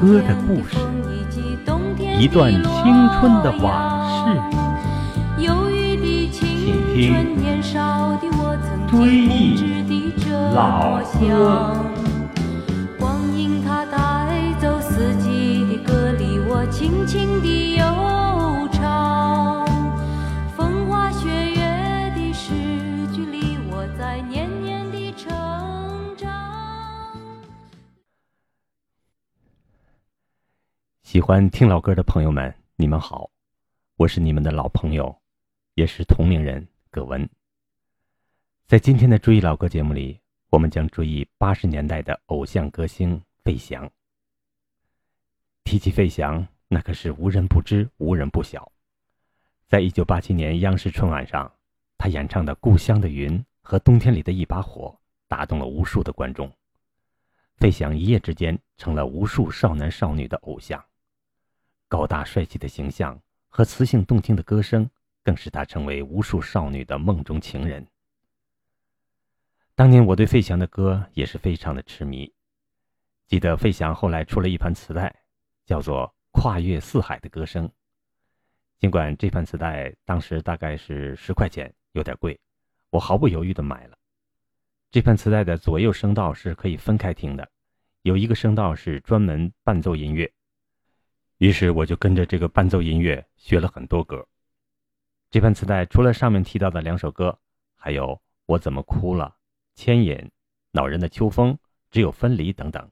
歌的故事，一段青春的往事。请听《追忆老歌》。光阴它带走四季的歌，里我轻轻地悠唱。喜欢听老歌的朋友们，你们好，我是你们的老朋友，也是同龄人葛文。在今天的追忆老歌节目里，我们将追忆八十年代的偶像歌星费翔。提起费翔，那可是无人不知、无人不晓。在一九八七年央视春晚上，他演唱的《故乡的云》和《冬天里的一把火》打动了无数的观众。费翔一夜之间成了无数少男少女的偶像。高大帅气的形象和磁性动听的歌声，更使他成为无数少女的梦中情人。当年我对费翔的歌也是非常的痴迷，记得费翔后来出了一盘磁带，叫做《跨越四海的歌声》。尽管这盘磁带当时大概是十块钱，有点贵，我毫不犹豫的买了。这盘磁带的左右声道是可以分开听的，有一个声道是专门伴奏音乐，于是我就跟着这个伴奏音乐学了很多歌。这盘磁带除了上面提到的两首歌，还有《我怎么哭了》。牵引、恼人的秋风、只有分离等等。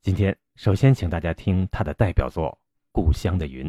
今天首先请大家听他的代表作《故乡的云》。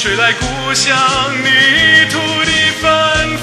吹来故乡泥土的芬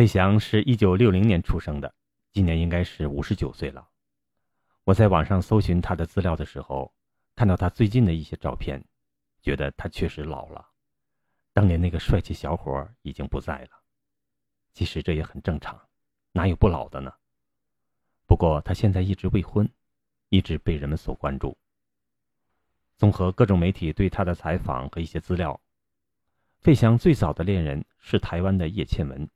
费翔是一九六零年出生的，今年应该是五十九岁了。我在网上搜寻他的资料的时候，看到他最近的一些照片，觉得他确实老了。当年那个帅气小伙已经不在了。其实这也很正常，哪有不老的呢？不过他现在一直未婚，一直被人们所关注。综合各种媒体对他的采访和一些资料，费翔最早的恋人是台湾的叶倩文。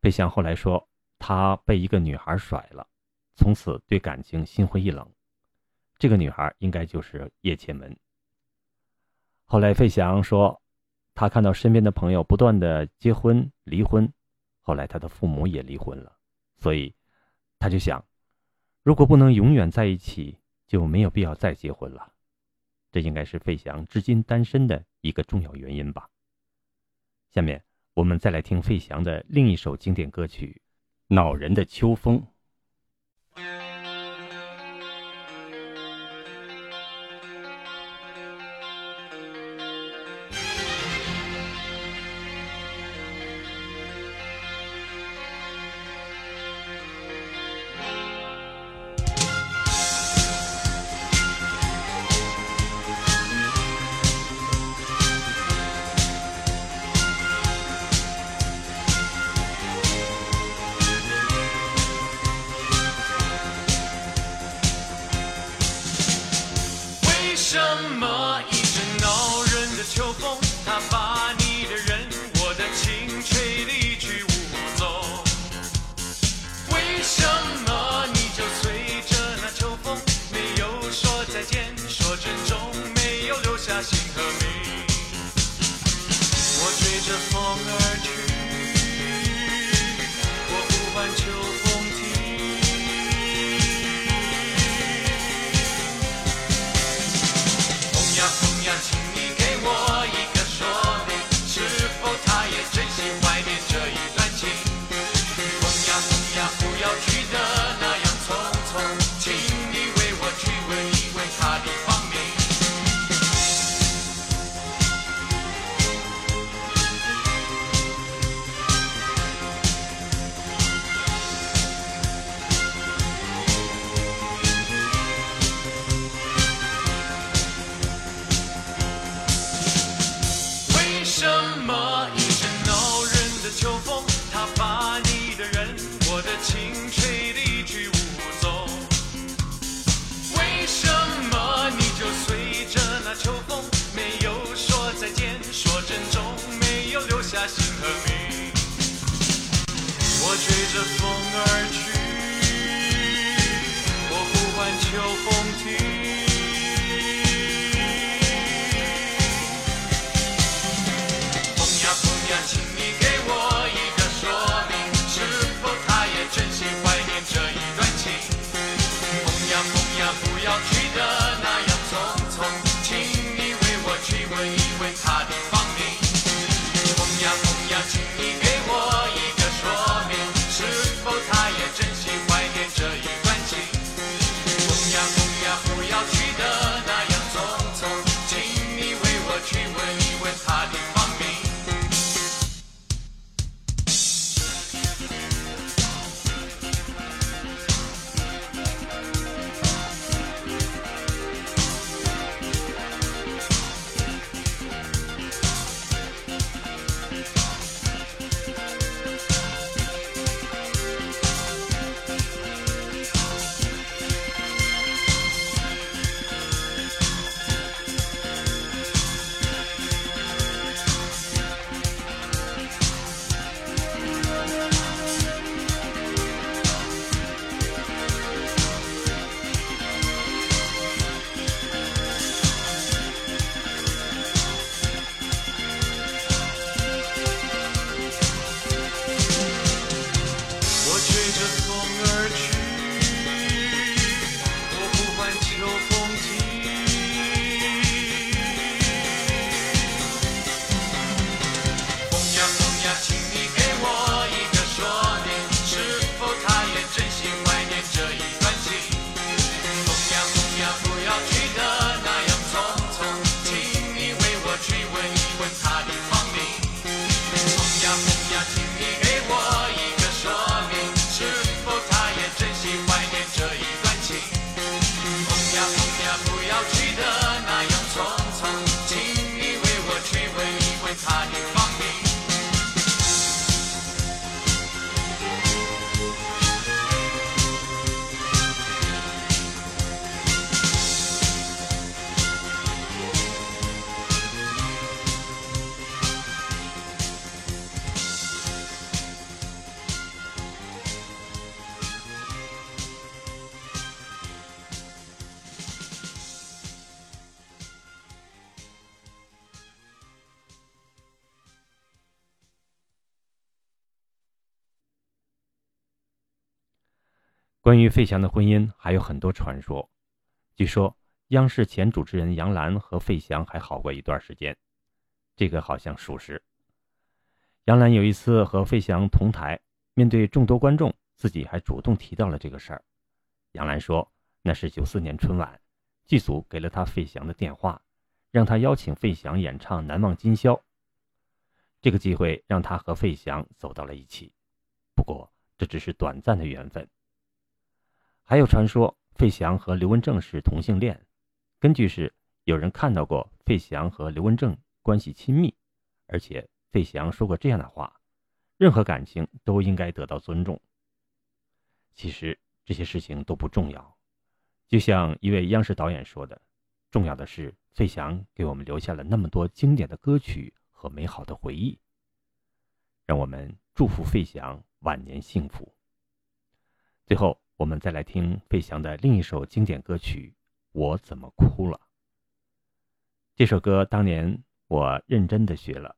费翔后来说，他被一个女孩甩了，从此对感情心灰意冷。这个女孩应该就是叶倩文。后来费翔说，他看到身边的朋友不断的结婚离婚，后来他的父母也离婚了，所以他就想，如果不能永远在一起，就没有必要再结婚了。这应该是费翔至今单身的一个重要原因吧。下面。我们再来听费翔的另一首经典歌曲《恼人的秋风》。关于费翔的婚姻还有很多传说，据说央视前主持人杨澜和费翔还好过一段时间，这个好像属实。杨澜有一次和费翔同台，面对众多观众，自己还主动提到了这个事儿。杨澜说，那是九四年春晚，剧组给了他费翔的电话，让他邀请费翔演唱《难忘今宵》。这个机会让他和费翔走到了一起，不过这只是短暂的缘分。还有传说，费翔和刘文正是同性恋。根据是，有人看到过费翔和刘文正关系亲密，而且费翔说过这样的话：“任何感情都应该得到尊重。”其实这些事情都不重要，就像一位央视导演说的：“重要的是费翔给我们留下了那么多经典的歌曲和美好的回忆。”让我们祝福费翔晚年幸福。最后。我们再来听费翔的另一首经典歌曲《我怎么哭了》。这首歌当年我认真的学了，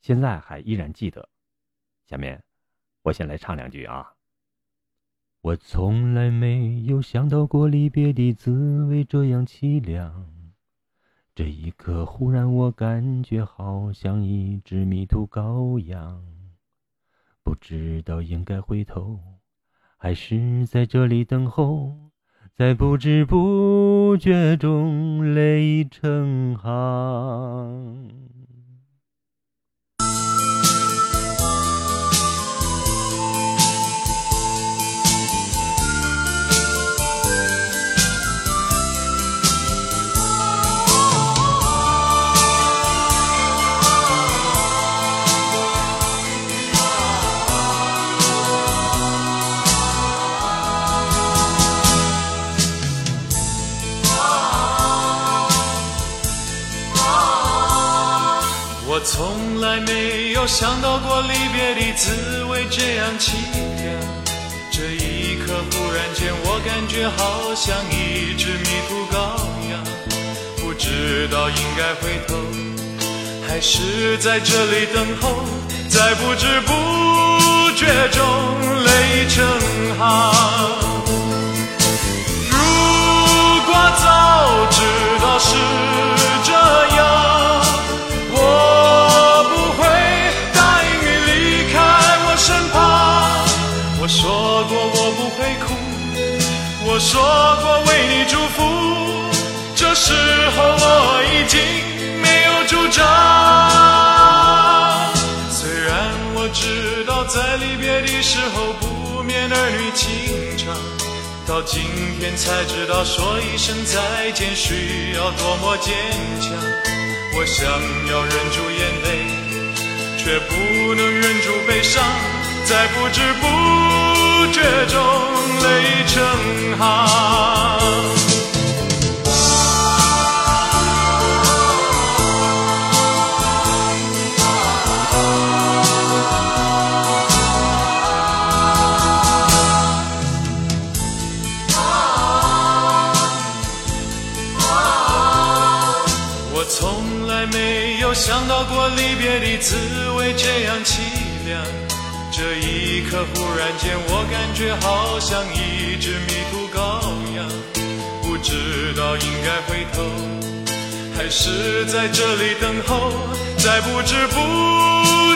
现在还依然记得。下面我先来唱两句啊。我从来没有想到过离别的滋味这样凄凉，这一刻忽然我感觉好像一只迷途羔羊，不知道应该回头。还是在这里等候，在不知不觉中泪已成行。这样凄凉，这一刻忽然间我感觉好像一只迷途羔羊，不知道应该回头，还是在这里等候，在不知不觉中泪成行。如果早知道是这样。我说过为你祝福，这时候我已经没有主张。虽然我知道在离别的时候不免儿女情长，到今天才知道说一声再见需要多么坚强。我想要忍住眼泪，却不能忍住悲伤。在不知不觉中泪成行。我从来没有想到过离别的滋味这样凄凉。这一刻，忽然间，我感觉好像一只迷途羔羊，不知道应该回头，还是在这里等候，在不知不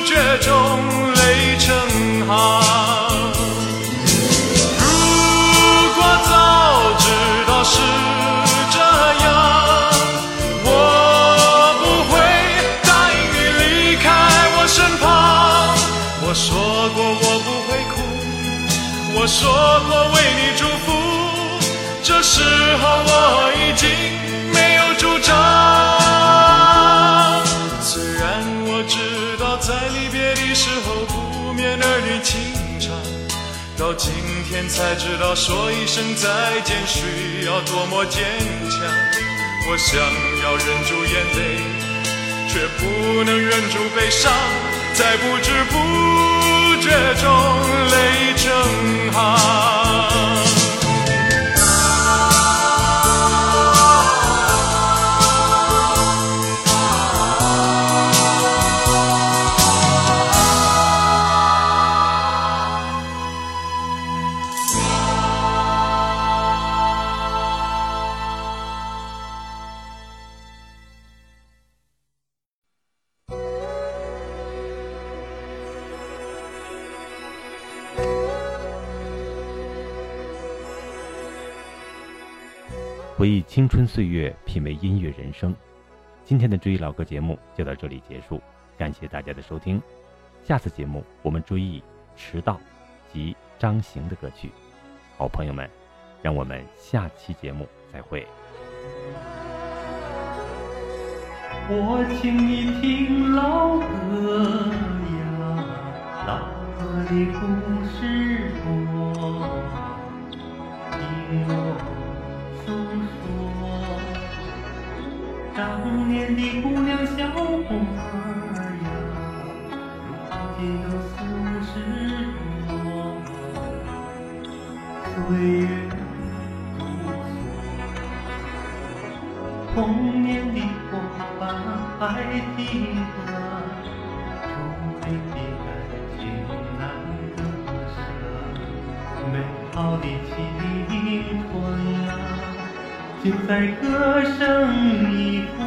觉中泪成行。时候我已经没有主张。虽然我知道在离别的时候不免儿女情长，到今天才知道说一声再见需要多么坚强。我想要忍住眼泪，却不能忍住悲伤，在不知不。觉中泪已成行。回忆青春岁月，品味音乐人生。今天的追忆老歌节目就到这里结束，感谢大家的收听。下次节目我们追忆《迟到》及张行的歌曲。好朋友们，让我们下期节目再会。我请你听老歌呀，老歌的故事多，听我诉说。当年的姑娘小伙儿呀，如今都四十多，岁月如梭，童年的伙伴还记得，就在歌声里。